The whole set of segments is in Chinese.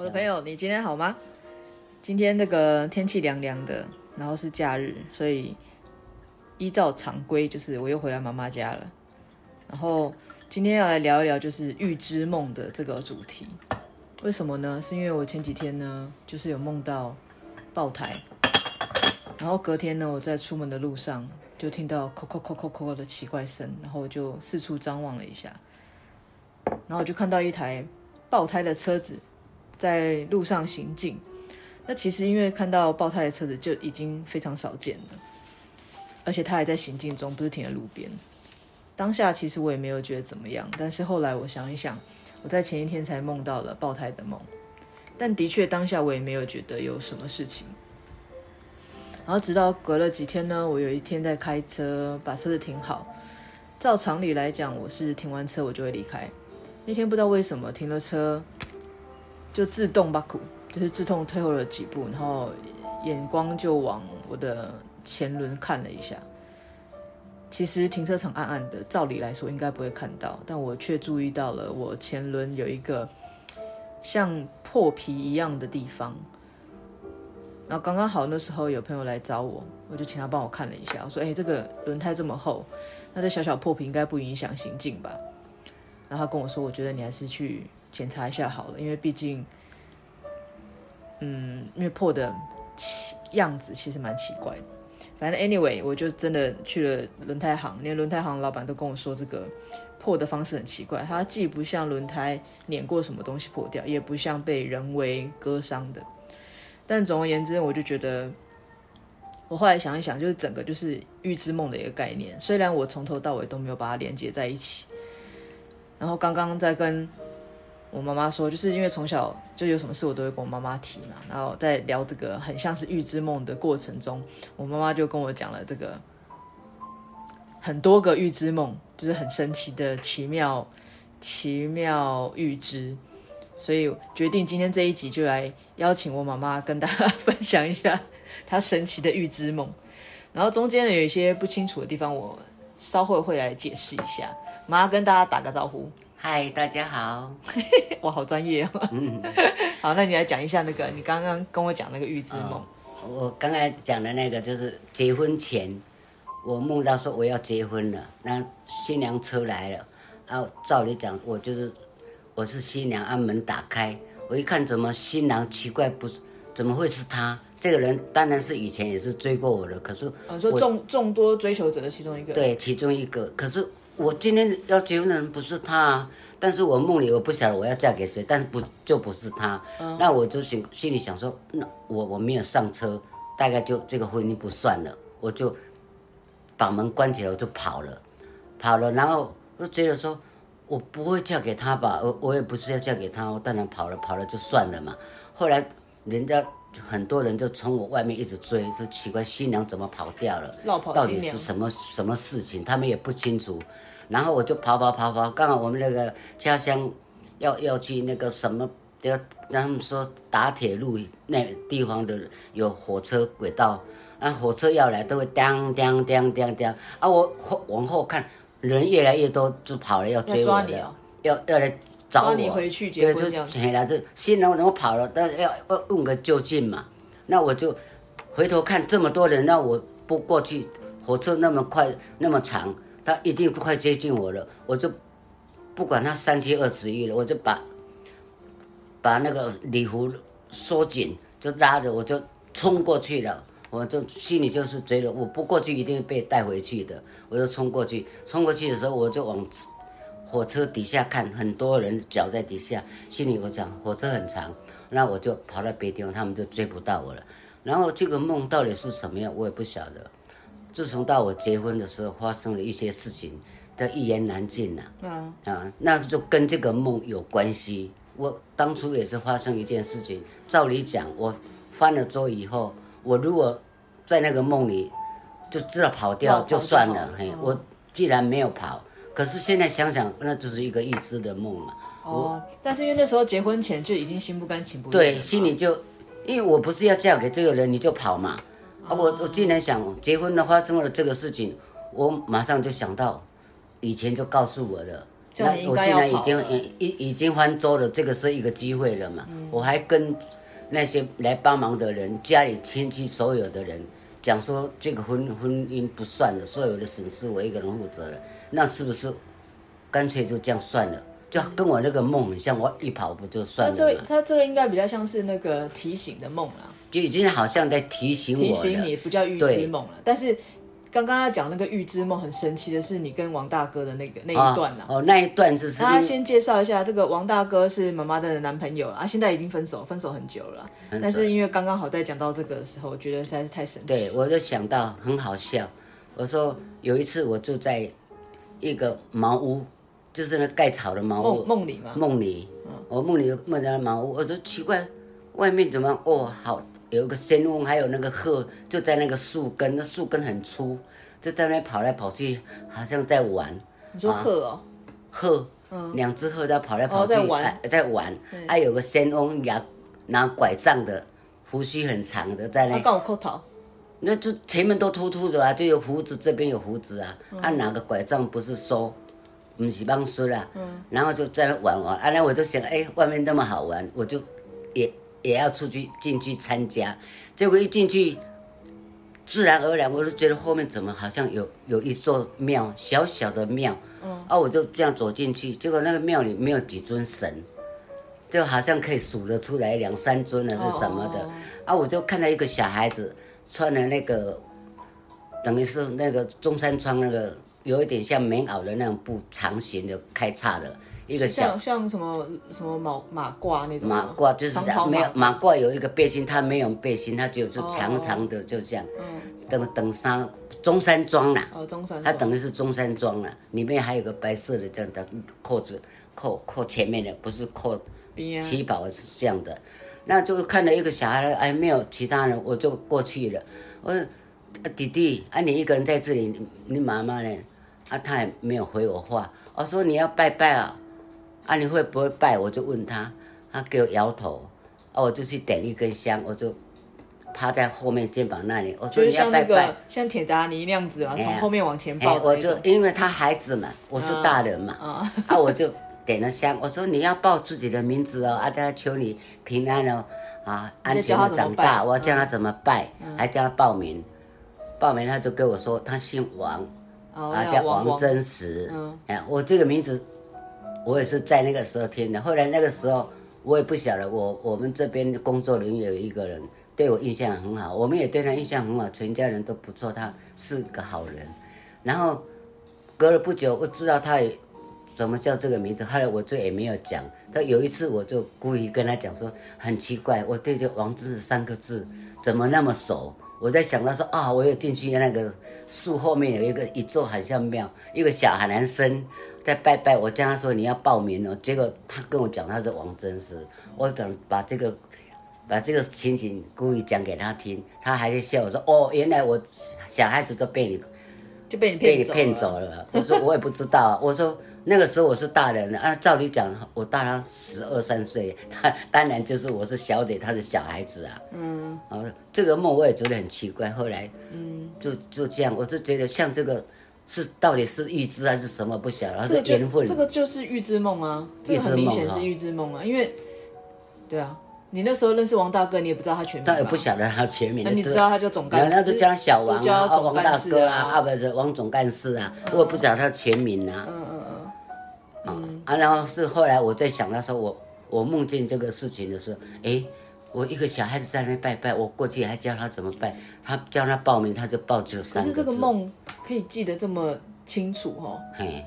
我的朋友，你今天好吗？今天那个天气凉凉的，然后是假日，所以依照常规，就是我又回来妈妈家了。然后今天要来聊一聊，就是预知梦的这个主题。为什么呢？是因为我前几天呢，就是有梦到爆胎，然后隔天呢，我在出门的路上就听到“扣扣扣扣扣”的奇怪声，然后我就四处张望了一下，然后我就看到一台爆胎的车子在路上行进。那其实因为看到爆胎的车子就已经非常少见了，而且它还在行进中，不是停在路边。当下其实我也没有觉得怎么样，但是后来我想一想。我在前一天才梦到了爆胎的梦，但的确当下我也没有觉得有什么事情。然后直到隔了几天呢，我有一天在开车，把车子停好。照常理来讲，我是停完车我就会离开。那天不知道为什么停了车，就自动把苦，就是自动退后了几步，然后眼光就往我的前轮看了一下。其实停车场暗暗的，照理来说应该不会看到，但我却注意到了我前轮有一个像破皮一样的地方。然后刚刚好那时候有朋友来找我，我就请他帮我看了一下。我说：“哎，这个轮胎这么厚，那这小小破皮应该不影响行进吧？”然后他跟我说：“我觉得你还是去检查一下好了，因为毕竟，嗯，因为破的样子其实蛮奇怪的。”反正 anyway，我就真的去了轮胎行，连轮胎行老板都跟我说，这个破的方式很奇怪，它既不像轮胎碾过什么东西破掉，也不像被人为割伤的。但总而言之，我就觉得，我后来想一想，就是整个就是预知梦的一个概念。虽然我从头到尾都没有把它连接在一起，然后刚刚在跟。我妈妈说，就是因为从小就有什么事我都会跟我妈妈提嘛，然后在聊这个很像是预知梦的过程中，我妈妈就跟我讲了这个很多个预知梦，就是很神奇的奇妙奇妙预知，所以决定今天这一集就来邀请我妈妈跟大家分享一下她神奇的预知梦，然后中间有一些不清楚的地方，我稍后会来解释一下，妈跟大家打个招呼。嗨，大家好！哇，好专业哦。嗯，好，那你来讲一下那个你刚刚跟我讲那个预知梦。哦，我刚才讲的那个就是结婚前，我梦到说我要结婚了，那新娘车来了，啊，照理讲我就是我是新娘，按门打开，我一看怎么新郎奇怪，不是怎么会是他？这个人当然是以前也是追过我的，可是我说众众多追求者的其中一个，对，其中一个，可是。我今天要结婚的人不是他啊，但是我梦里我不晓得我要嫁给谁，但是不就不是他，嗯、那我就心心里想说，那我我没有上车，大概就这个婚姻不算了，我就把门关起来，我就跑了，跑了，然后我就觉得说，我不会嫁给他吧，我我也不是要嫁给他，我当然跑了，跑了就算了嘛。后来人家。很多人就从我外面一直追，说奇怪新娘怎么跑掉了？到底是什么什么事情？他们也不清楚。然后我就跑跑跑跑，刚好我们那个家乡要要去那个什么，要让他们说打铁路那地方的有火车轨道，啊火车要来都会当当当当当啊！我后往后看，人越来越多，就跑了要追我要，要来。找你回去结婚，对，就起来，这新郎怎么跑了？但要要问个究竟嘛。那我就回头看这么多人，那我不过去，火车那么快那么长，他一定快接近我了。我就不管他三七二十一了，我就把把那个礼服收紧，就拉着我就冲过去了。我就心里就是觉得我不过去一定会被带回去的，我就冲过去。冲过去的时候，我就往。火车底下看，很多人脚在底下，心里我想火车很长，那我就跑到别地方，他们就追不到我了。然后这个梦到底是什么样，我也不晓得。自从到我结婚的时候，发生了一些事情，这一言难尽呐。嗯啊，那就跟这个梦有关系。我当初也是发生一件事情，照理讲，我翻了桌以后，我如果在那个梦里就知道跑掉就算了，嘿，我既然没有跑。可是现在想想，那就是一个预知的梦嘛。哦，但是因为那时候结婚前就已经心不甘情不愿。对，心里就，因为我不是要嫁给这个人，你就跑嘛。啊，我我竟然想结婚了，发生了这个事情，我马上就想到，以前就告诉我的，那我竟然已经已已经翻桌了，这个是一个机会了嘛。嗯、我还跟那些来帮忙的人、家里亲戚所有的人讲说，这个婚婚姻不算了，所有的损失我一个人负责了。那是不是干脆就这样算了？就跟我那个梦很像，我一跑不就算了吗？他这他这个应该比较像是那个提醒的梦啦，就已经好像在提醒我，提醒你不叫预知梦了，但是。刚刚他讲那个预知梦很神奇的是，你跟王大哥的那个那一段呐、啊？哦，那一段就是。他先介绍一下，这个王大哥是妈妈的男朋友啊，现在已经分手，分手很久了。但是因为刚刚好在讲到这个的时候，我觉得实在是太神奇。对，我就想到很好笑。我说有一次我住在一个茅屋，就是那盖草的茅屋。梦里吗？梦里。嗯、我梦里有梦到茅屋，我说奇怪，外面怎么哦好。有一个仙翁，还有那个鹤，就在那个树根，那树根很粗，就在那跑来跑去，好像在玩。你说鹤哦？鹤，嗯，两只鹤在跑来跑去，在玩，在玩。还有个仙翁拿拿拐杖的，胡须很长的，在那。他我扣头。那就前面都秃秃的啊，就有胡子，这边有胡子啊。他拿个拐杖不是收，不是帮收啦。嗯。然后就在那玩玩，啊，那我就想，哎，外面那么好玩，我就也。也要出去进去参加，结果一进去，自然而然我就觉得后面怎么好像有有一座庙，小小的庙，嗯，啊，我就这样走进去，结果那个庙里没有几尊神，就好像可以数得出来两三尊还是什么的，哦、啊，我就看到一个小孩子穿了那个，等于是那个中山装那个有一点像棉袄的那种布，长型的开叉的。一个像像什么什么马马褂那种马褂就是这样，没有马褂有一个背心，它没有背心，它就是长长的，就这样。嗯。等等衫中山装啦。哦，中山。它等于是中山装啦，里面还有个白色的这样的扣子，扣扣前面的，不是扣旗袍是这样的。那就看到一个小孩，哎，没有其他人，我就过去了。我说，弟弟，啊，你一个人在这里，你妈妈呢？啊，他也没有回我话。我说你要拜拜啊。啊，你会不会拜？我就问他，他给我摇头，啊，我就去点一根香，我就趴在后面肩膀那里，我说你要拜拜，像铁达尼那样子啊，从后面往前抱。我就因为他孩子嘛，我是大人嘛，啊，啊，我就点了香，我说你要报自己的名字哦，啊，他求你平安哦，啊，安全的长大，我教他怎么拜，还叫他报名，报名他就跟我说他姓王，啊，叫王真实，哎，我这个名字。我也是在那个时候听的，后来那个时候我也不晓得，我我们这边工作人员有一个人对我印象很好，我们也对他印象很好，全家人都不错，他是个好人。然后隔了不久，我知道他也怎么叫这个名字，后来我这也没有讲。他有一次我就故意跟他讲说，很奇怪，我对这“王之”三个字怎么那么熟？我在想他说啊，我有进去那个树后面有一个一座很像庙，一个小孩男生。在拜拜，我叫他说你要报名哦，结果他跟我讲他是王真实，我等把这个把这个情景故意讲给他听，他还在笑我说哦，原来我小孩子都被你就被你骗被你骗走了。我说我也不知道，我说那个时候我是大人了啊，照理讲我大他十二三岁，他当然就是我是小姐，他是小孩子啊。嗯，啊，这个梦我也觉得很奇怪，后来嗯就就这样，我就觉得像这个。是到底是预知还是什么不晓得，还是缘分？这个就是预知梦啊，这个很明显是预知梦啊，因为，对啊，你那时候认识王大哥，你也不知道他全名，他也不晓得他全名，那你知道他叫总干事，那就叫小王啊，王大哥啊，啊不是王总干事啊，我也不知道他全名啊，嗯嗯嗯，啊，然后是后来我在想那时候我我梦见这个事情的时候，哎。我一个小孩子在那边拜拜，我过去还教他怎么拜，他教他报名，他就报这三个字。可是这个梦可以记得这么清楚哦，嘿，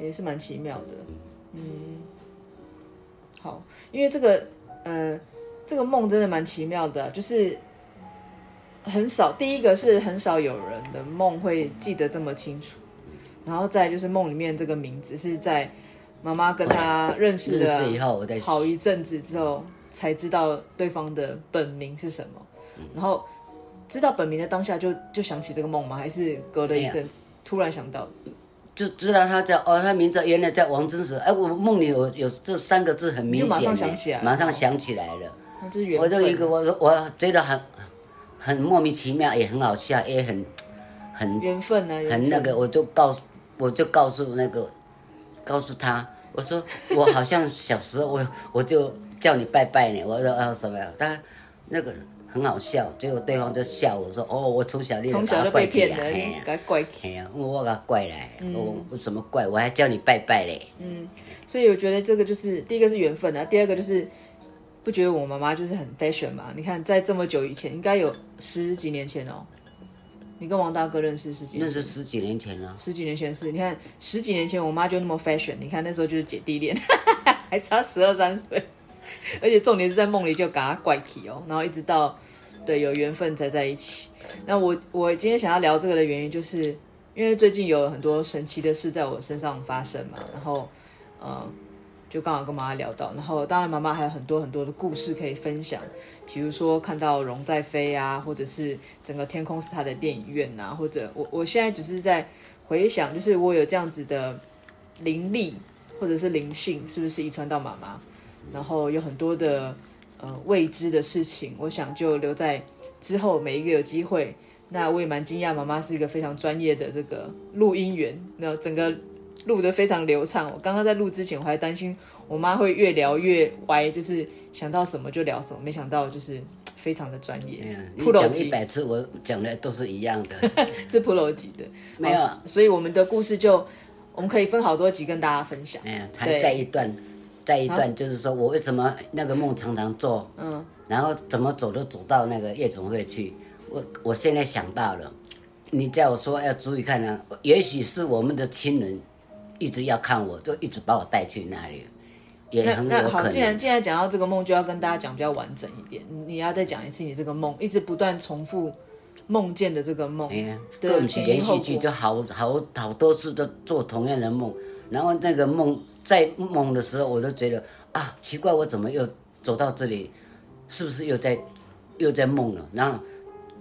也是蛮奇妙的。嗯，好，因为这个呃，这个梦真的蛮奇妙的，就是很少，第一个是很少有人的梦会记得这么清楚，然后再就是梦里面这个名字是在妈妈跟他认识的好一阵子之后。才知道对方的本名是什么，然后知道本名的当下就就想起这个梦吗？还是隔了一阵子、哎、突然想到？就知道他叫哦，他名字原来叫王真实。哎，我梦里有有这三个字很明显，马上想起来，马上想起来了。那这是。我就一个，我我觉得很很莫名其妙，也很好笑，也很很缘分啊，很那个，我就告诉我就告诉那个。告诉他，我说我好像小时候我我就叫你拜拜呢，我说啊什么呀？他那个很好笑，结果对方就笑我说哦，我从小从小就被骗了，给他怪起。哎呀，我给他怪来，我我什么怪？我还叫你拜拜嘞。嗯，所以我觉得这个就是第一个是缘分啊，第二个就是不觉得我妈妈就是很 fashion 嘛？你看在这么久以前，应该有十几年前哦。你跟王大哥认识十几年？认识十几年前了。十几年前是，你看十几年前我妈就那么 fashion，你看那时候就是姐弟恋，还差十二三岁，而且重点是在梦里就搞怪气哦，然后一直到对有缘分才在一起。那我我今天想要聊这个的原因，就是因为最近有很多神奇的事在我身上发生嘛，然后呃。就刚好跟妈妈聊到，然后当然妈妈还有很多很多的故事可以分享，比如说看到龙在飞啊，或者是整个天空是她的电影院啊，或者我我现在只是在回想，就是我有这样子的灵力或者是灵性，是不是遗传到妈妈？然后有很多的呃未知的事情，我想就留在之后每一个有机会。那我也蛮惊讶，妈妈是一个非常专业的这个录音员，那整个。录得非常流畅。我刚刚在录之前，我还担心我妈会越聊越歪，就是想到什么就聊什么。没想到就是非常的专业。你讲一百次，我讲的都是一样的，是 Pro 级的。没有，所以我们的故事就我们可以分好多集跟大家分享。哎呀，还在一段，在一段就是说我为什么那个梦常常做，嗯，然后怎么走都走到那个夜总会去。我我现在想到了，你叫我说要注意看呢，也许是我们的亲人。一直要看我，就一直把我带去那里，也很有可能。那好，既然既然讲到这个梦，就要跟大家讲比较完整一点。你要再讲一次你这个梦，一直不断重复梦见的这个梦。哎呀，对不起，连续剧就好好好多次都做同样的梦，然后那个梦在梦的时候，我就觉得啊，奇怪，我怎么又走到这里？是不是又在又在梦了？然后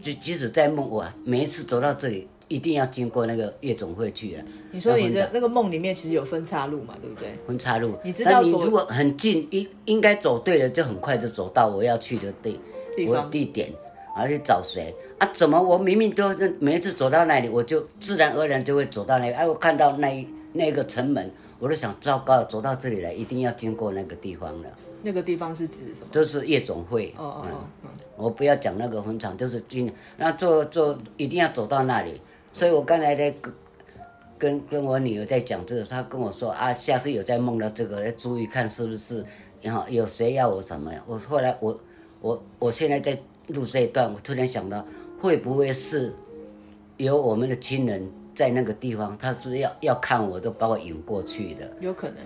就即使在梦，我每一次走到这里。一定要经过那个夜总会去了。你说你的那个梦里面其实有分岔路嘛，对不对？分岔路，你知道，你如果很近，应应该走对了，就很快就走到我要去的地我地点，然后去找谁啊？怎么我明明都是每一次走到那里，我就自然而然就会走到那里。哎，我看到那一那个城门，我都想糟糕，走到这里来，一定要经过那个地方了。那个地方是指什么？就是夜总会。哦哦哦，嗯，我不要讲那个坟场，就是经那坐坐，一定要走到那里。所以我刚才在跟跟跟我女儿在讲这个，她跟我说啊，下次有在梦到这个，要注意看是不是，然后有谁要我什么呀？我后来我我我现在在录这一段，我突然想到，会不会是有我们的亲人在那个地方，他是要要看我，都把我引过去的？有可能，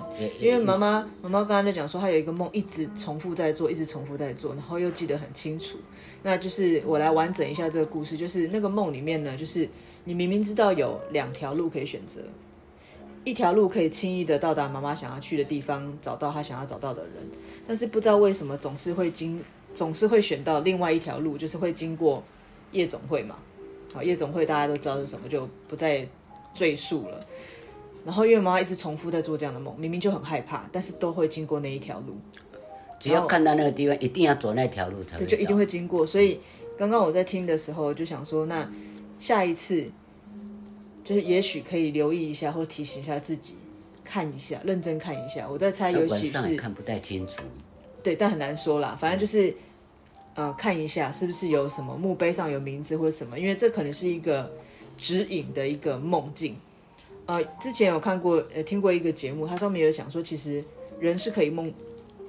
因为妈妈妈妈刚才在讲说，她有一个梦一直重复在做，一直重复在做，然后又记得很清楚。那就是我来完整一下这个故事，就是那个梦里面呢，就是。你明明知道有两条路可以选择，一条路可以轻易的到达妈妈想要去的地方，找到她想要找到的人，但是不知道为什么总是会经，总是会选到另外一条路，就是会经过夜总会嘛。好，夜总会大家都知道是什么，就不再赘述了。然后因为妈妈一直重复在做这样的梦，明明就很害怕，但是都会经过那一条路。只要看到那个地方，一定要走那条路才会。对，就一定会经过。所以刚刚我在听的时候就想说，那。下一次，就是也许可以留意一下，或提醒一下自己，看一下，认真看一下。我在猜，尤其是看不太清楚，对，但很难说啦。反正就是，呃，看一下是不是有什么墓碑上有名字或者什么，因为这可能是一个指引的一个梦境。呃，之前有看过，呃，听过一个节目，它上面有讲说，其实人是可以梦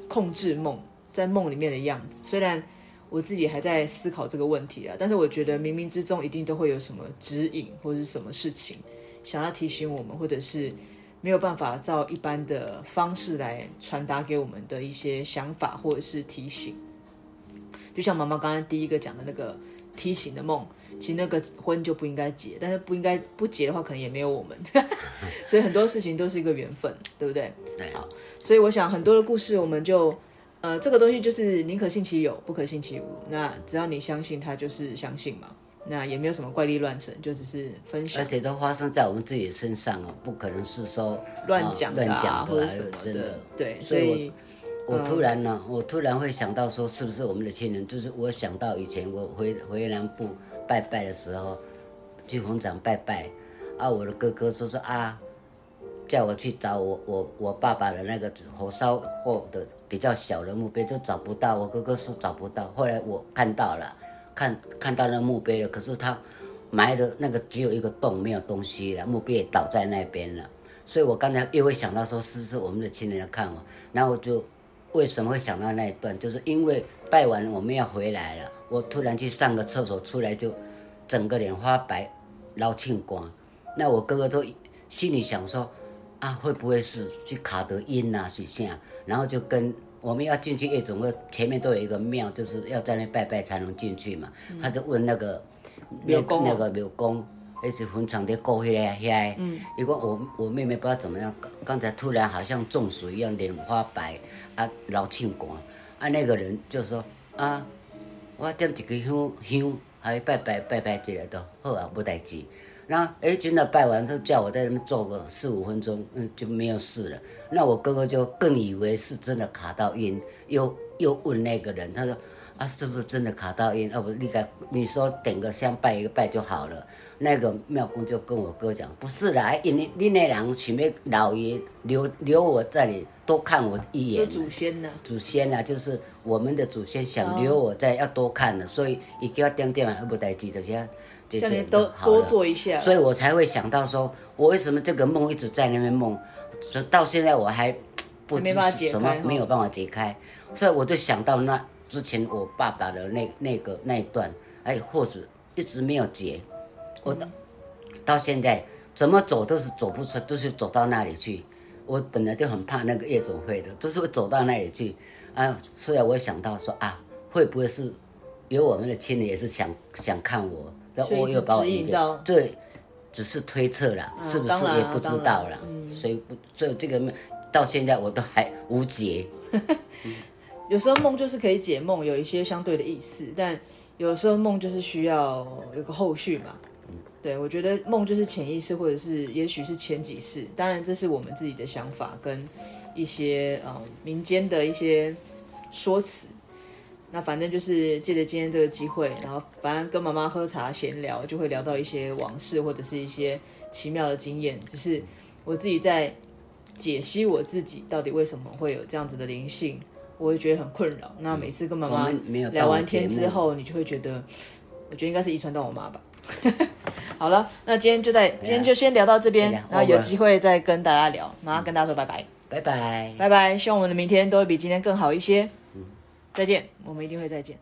控制梦，在梦里面的样子，虽然。我自己还在思考这个问题啊，但是我觉得冥冥之中一定都会有什么指引或者是什么事情想要提醒我们，或者是没有办法照一般的方式来传达给我们的一些想法或者是提醒。就像妈妈刚刚第一个讲的那个梯形的梦，其实那个婚就不应该结，但是不应该不结的话，可能也没有我们。所以很多事情都是一个缘分，对不对？对。好，所以我想很多的故事我们就。呃，这个东西就是宁可信其有，不可信其无。那只要你相信，它就是相信嘛。那也没有什么怪力乱神，就只是分享。而且都发生在我们自己身上哦，不可能是说乱讲、啊、乱讲的或者什么的，对，所以我，突然呢，嗯、我突然会想到说，是不是我们的亲人？就是我想到以前我回回南部拜拜的时候，去红场拜拜啊，我的哥哥说说啊，叫我去找我我我爸爸的那个火烧后的比较小的墓碑，就找不到。我哥哥说找不到，后来我看到了，看看到那墓碑了，可是他埋的那个只有一个洞，没有东西了，墓碑也倒在那边了。所以我刚才又会想到说，是不是我们的亲人要看我？然后我就为什么会想到那一段，就是因为拜完我们要回来了，我突然去上个厕所出来就整个脸发白，老庆光。那我哥哥都心里想说。啊，会不会是去卡德音呐？是这样，然后就跟我们要进去夜总会，前面都有一个庙，就是要在那拜拜才能进去嘛。嗯、他就问那个庙公，那个庙公，一直坟场的过去来来。嗯。如果我我妹妹不知道怎么样，刚才突然好像中暑一样，脸花白，啊，老庆光，啊，那个人就说啊，我点一个香香，还拜拜拜拜之类的，好啊，没代志。然后哎，真的拜完，他叫我在那边坐个四五分钟，嗯，就没有事了。那我哥哥就更以为是真的卡到晕，又又问那个人，他说啊，是不是真的卡到音？哦不，你该你说点个香拜一个拜就好了。那个庙公就跟我哥讲，不是啦，因为你那两个许妹老爷留留我在这里多看我一眼。祖先呢？祖先啊，就是我们的祖先想留我在要多看的，所以一定要点点还不带记得先。叫你多多做一下，所以我才会想到说，我为什么这个梦一直在那边梦，直到现在我还不知什么没有办法解开，所以我就想到那之前我爸爸的那那个那一段，哎，或许一直没有结，我到到现在怎么走都是走不出，都是走到那里去。我本来就很怕那个夜总会的，都是会走到那里去啊。虽然我想到说啊，会不会是有我们的亲人也是想想看我？我又把我引掉，这只是推测了，啊、是不是也不知道了。嗯、所以不，所以这个到现在我都还无解。有时候梦就是可以解梦，有一些相对的意思，但有时候梦就是需要有个后续嘛。对，我觉得梦就是潜意识，或者是也许是前几世。当然，这是我们自己的想法跟一些呃民间的一些说辞。那反正就是借着今天这个机会，然后反正跟妈妈喝茶闲聊，就会聊到一些往事或者是一些奇妙的经验。只是我自己在解析我自己到底为什么会有这样子的灵性，我会觉得很困扰。那每次跟妈妈聊完天之后，你就会觉得，我觉得应该是遗传到我妈吧。好了，那今天就在今天就先聊到这边，然后有机会再跟大家聊。马上跟大家说拜拜，拜拜，拜拜。希望我们的明天都会比今天更好一些。再见，我们一定会再见。